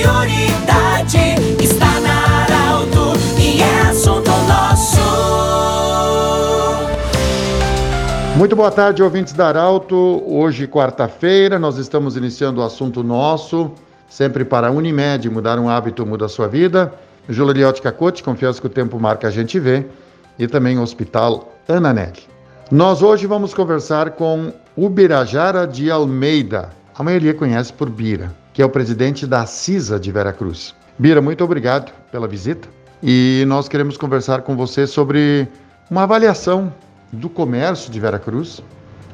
prioridade está na Arauto e é assunto nosso. Muito boa tarde, ouvintes da Arauto. Hoje, quarta-feira, nós estamos iniciando o assunto nosso, sempre para a Unimed, mudar um hábito muda a sua vida. Juliote Cacote, confiança que o tempo marca a gente vê, e também o Hospital Ananelli. Nós hoje vamos conversar com Ubirajara de Almeida, a maioria conhece por Bira, que é o presidente da CISA de Veracruz. Bira, muito obrigado pela visita e nós queremos conversar com você sobre uma avaliação do comércio de Veracruz,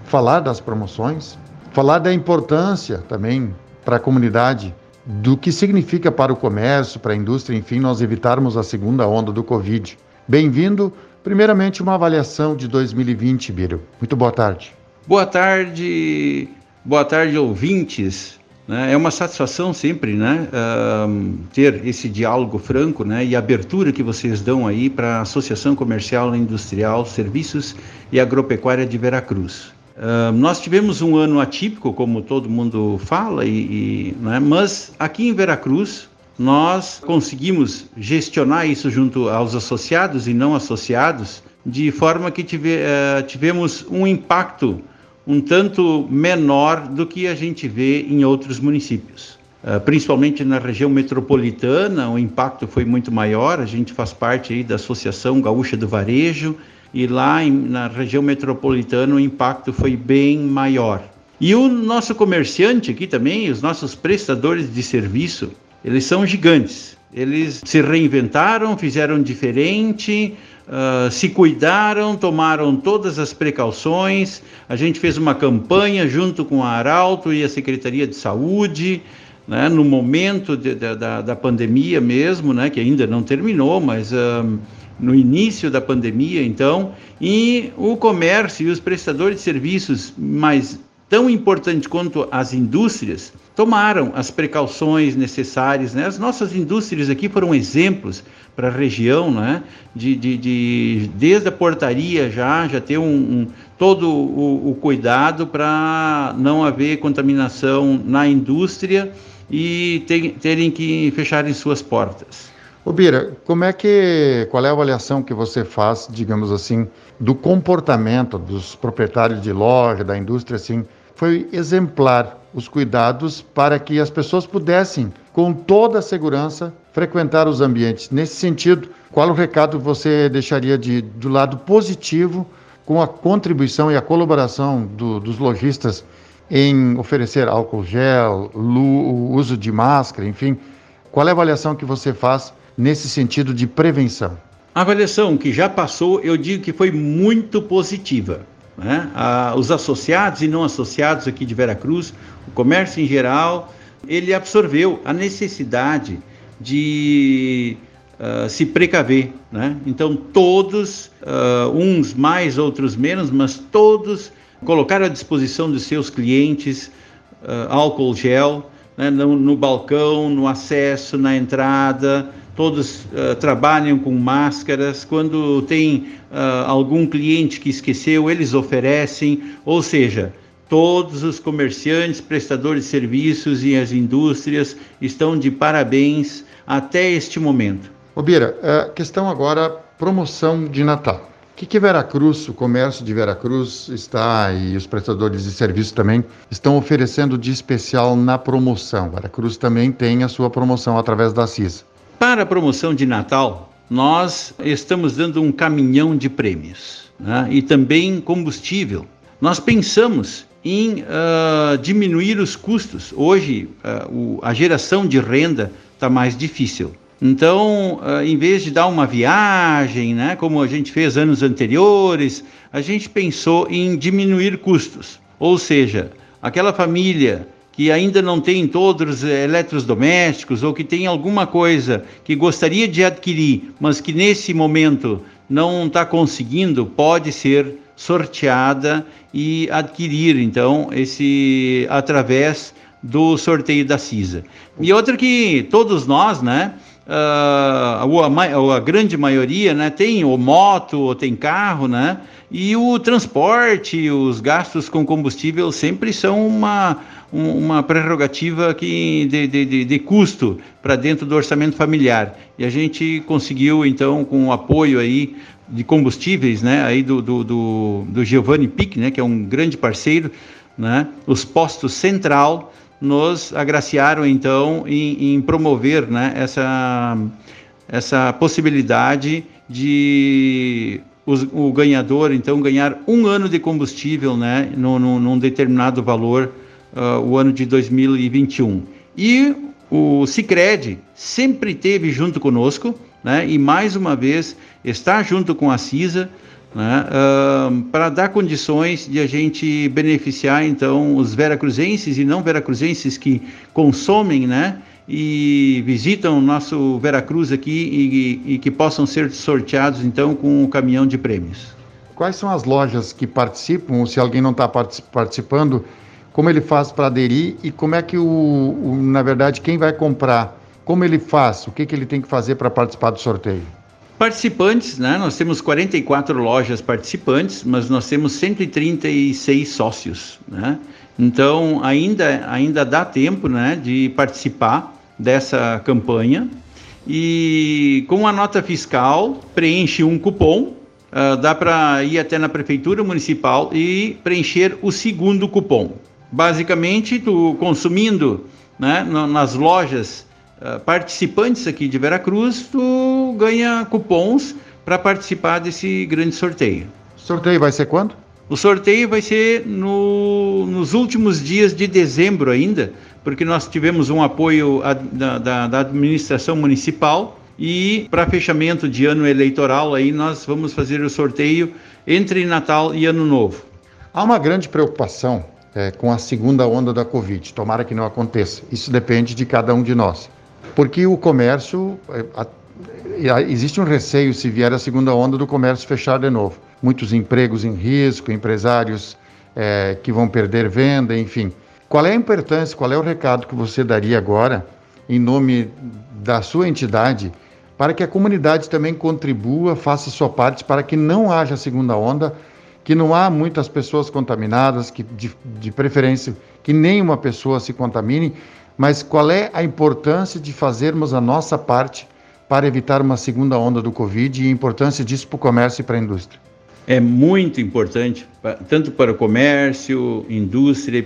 falar das promoções, falar da importância também para a comunidade do que significa para o comércio, para a indústria, enfim, nós evitarmos a segunda onda do Covid. Bem-vindo. Primeiramente, uma avaliação de 2020, Biro. Muito boa tarde. Boa tarde, boa tarde, ouvintes. Né? É uma satisfação sempre, né, ter esse diálogo franco, né, e abertura que vocês dão aí para a Associação Comercial Industrial Serviços e Agropecuária de Veracruz. Nós tivemos um ano atípico, como todo mundo fala, e, e né, mas aqui em Veracruz nós conseguimos gestionar isso junto aos associados e não associados, de forma que tive, uh, tivemos um impacto um tanto menor do que a gente vê em outros municípios. Uh, principalmente na região metropolitana, o impacto foi muito maior. A gente faz parte aí da Associação Gaúcha do Varejo e lá em, na região metropolitana o impacto foi bem maior. E o nosso comerciante aqui também, os nossos prestadores de serviço, eles são gigantes. Eles se reinventaram, fizeram diferente, uh, se cuidaram, tomaram todas as precauções. A gente fez uma campanha junto com a Arauto e a Secretaria de Saúde, né, no momento de, de, da, da pandemia mesmo, né, que ainda não terminou, mas. Uh, no início da pandemia, então, e o comércio e os prestadores de serviços, mais tão importante quanto as indústrias, tomaram as precauções necessárias. Né? As nossas indústrias aqui foram exemplos para a região, né? de, de, de, desde a portaria já, já ter um, um todo o, o cuidado para não haver contaminação na indústria e ter, terem que fecharem suas portas. Ô Bira, como é que, qual é a avaliação que você faz, digamos assim, do comportamento dos proprietários de loja, da indústria, assim, foi exemplar os cuidados para que as pessoas pudessem, com toda a segurança, frequentar os ambientes. Nesse sentido, qual o recado você deixaria de, do lado positivo com a contribuição e a colaboração do, dos lojistas em oferecer álcool gel, o uso de máscara, enfim? Qual é a avaliação que você faz nesse sentido de prevenção? A avaliação que já passou, eu digo que foi muito positiva. Né? Ah, os associados e não associados aqui de Veracruz, o comércio em geral, ele absorveu a necessidade de uh, se precaver. Né? Então, todos, uh, uns mais, outros menos, mas todos colocaram à disposição dos seus clientes uh, álcool gel né? no, no balcão, no acesso, na entrada, todos uh, trabalham com máscaras. Quando tem uh, algum cliente que esqueceu, eles oferecem, ou seja, todos os comerciantes, prestadores de serviços e as indústrias estão de parabéns até este momento. Ô Bira, a questão agora, promoção de Natal. O que, que Veracruz, o comércio de Veracruz está e os prestadores de serviço também estão oferecendo de especial na promoção? Veracruz também tem a sua promoção através da CIS. Para a promoção de Natal, nós estamos dando um caminhão de prêmios né? e também combustível. Nós pensamos em uh, diminuir os custos. Hoje, uh, o, a geração de renda está mais difícil. Então, uh, em vez de dar uma viagem, né, como a gente fez anos anteriores, a gente pensou em diminuir custos. Ou seja, aquela família que ainda não tem todos os eletrodomésticos ou que tem alguma coisa que gostaria de adquirir, mas que nesse momento não está conseguindo, pode ser sorteada e adquirir então esse através do sorteio da CISA. E outra que todos nós, né, uh, a, a, grande maioria, né, tem ou moto ou tem carro, né? E o transporte, os gastos com combustível sempre são uma, uma prerrogativa que de, de, de custo para dentro do orçamento familiar. E a gente conseguiu, então, com o apoio aí de combustíveis, né, aí do, do, do, do Giovanni Pic, né, que é um grande parceiro, né, os postos Central nos agraciaram, então, em, em promover né, essa, essa possibilidade de o, o, ganhador, então, ganhar um ano de combustível né, no, no, num determinado valor uh, o ano de 2021. E o Cicred sempre teve junto conosco, né, e mais uma vez está junto com a CISA, né, uh, para dar condições de a gente beneficiar então os veracruzenses e não veracruzenses que consomem, né, e visitam o nosso Veracruz aqui e, e, que possam ser sorteados então com o caminhão de prêmios. Quais são as lojas que participam? Se alguém não está participando, como ele faz para aderir e como é que o, o, na verdade, quem vai comprar, como ele faz? O que, que ele tem que fazer para participar do sorteio? Participantes, né? Nós temos 44 lojas participantes, mas nós temos 136 sócios, né? Então ainda ainda dá tempo, né, de participar dessa campanha. E com a nota fiscal, preenche um cupom, uh, dá para ir até na prefeitura municipal e preencher o segundo cupom. Basicamente, tu consumindo né, nas lojas uh, participantes aqui de Veracruz, tu ganha cupons para participar desse grande sorteio. Sorteio vai ser quando? O sorteio vai ser no, nos últimos dias de dezembro ainda, porque nós tivemos um apoio a, da, da, da administração municipal e para fechamento de ano eleitoral aí nós vamos fazer o sorteio entre Natal e Ano Novo. Há uma grande preocupação é, com a segunda onda da Covid. Tomara que não aconteça. Isso depende de cada um de nós, porque o comércio a, existe um receio se vier a segunda onda do comércio fechar de novo. Muitos empregos em risco, empresários é, que vão perder venda, enfim. Qual é a importância, qual é o recado que você daria agora, em nome da sua entidade, para que a comunidade também contribua, faça sua parte para que não haja segunda onda, que não há muitas pessoas contaminadas, que de, de preferência que nenhuma pessoa se contamine, mas qual é a importância de fazermos a nossa parte para evitar uma segunda onda do Covid e a importância disso para o comércio e para a indústria? É muito importante, tanto para o comércio, indústria e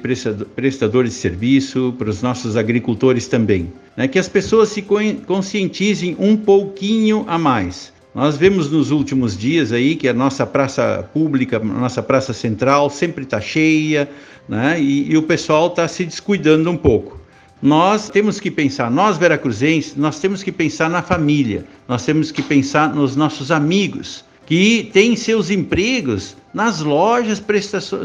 prestadores de serviço, para os nossos agricultores também, né? que as pessoas se conscientizem um pouquinho a mais. Nós vemos nos últimos dias aí que a nossa praça pública, a nossa praça central sempre está cheia, né? E, e o pessoal está se descuidando um pouco. Nós temos que pensar, nós veracruzenses, nós temos que pensar na família, nós temos que pensar nos nossos amigos, que têm seus empregos nas lojas,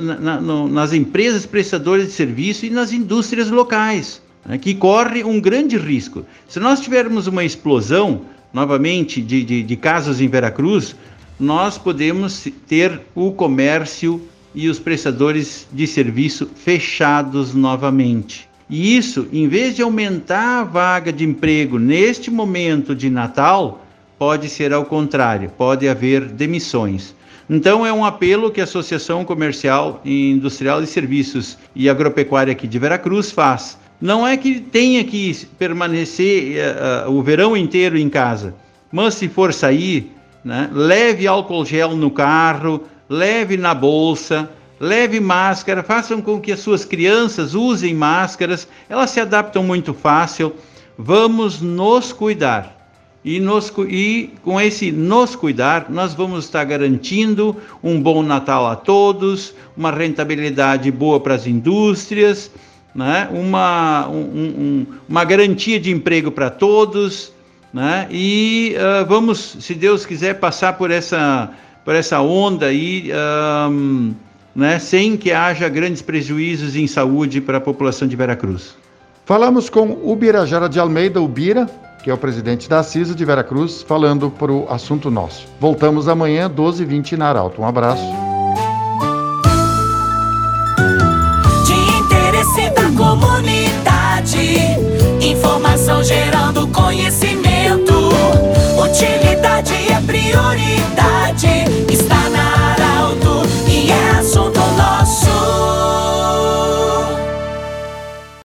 na, na, nas empresas prestadoras de serviço e nas indústrias locais, né, que corre um grande risco. Se nós tivermos uma explosão, novamente, de, de, de casos em Veracruz, nós podemos ter o comércio e os prestadores de serviço fechados novamente. E isso, em vez de aumentar a vaga de emprego neste momento de Natal, pode ser ao contrário, pode haver demissões. Então é um apelo que a Associação Comercial, Industrial de Serviços e Agropecuária aqui de Veracruz faz. Não é que tenha que permanecer uh, o verão inteiro em casa, mas se for sair, né, leve álcool gel no carro, leve na bolsa, leve máscara, façam com que as suas crianças usem máscaras, elas se adaptam muito fácil. Vamos nos cuidar. E, nos, e com esse nos cuidar, nós vamos estar garantindo um bom Natal a todos, uma rentabilidade boa para as indústrias, né? uma, um, um, uma garantia de emprego para todos, né? e uh, vamos, se Deus quiser, passar por essa, por essa onda aí. Um, né, sem que haja grandes prejuízos em saúde para a população de Veracruz. Falamos com o Birajara de Almeida, o Bira, que é o presidente da CISA de Veracruz, falando para o assunto nosso. Voltamos amanhã, 12h20 na Arauto. Um abraço. De interesse da comunidade, informação gerando conhecimento. prioridade.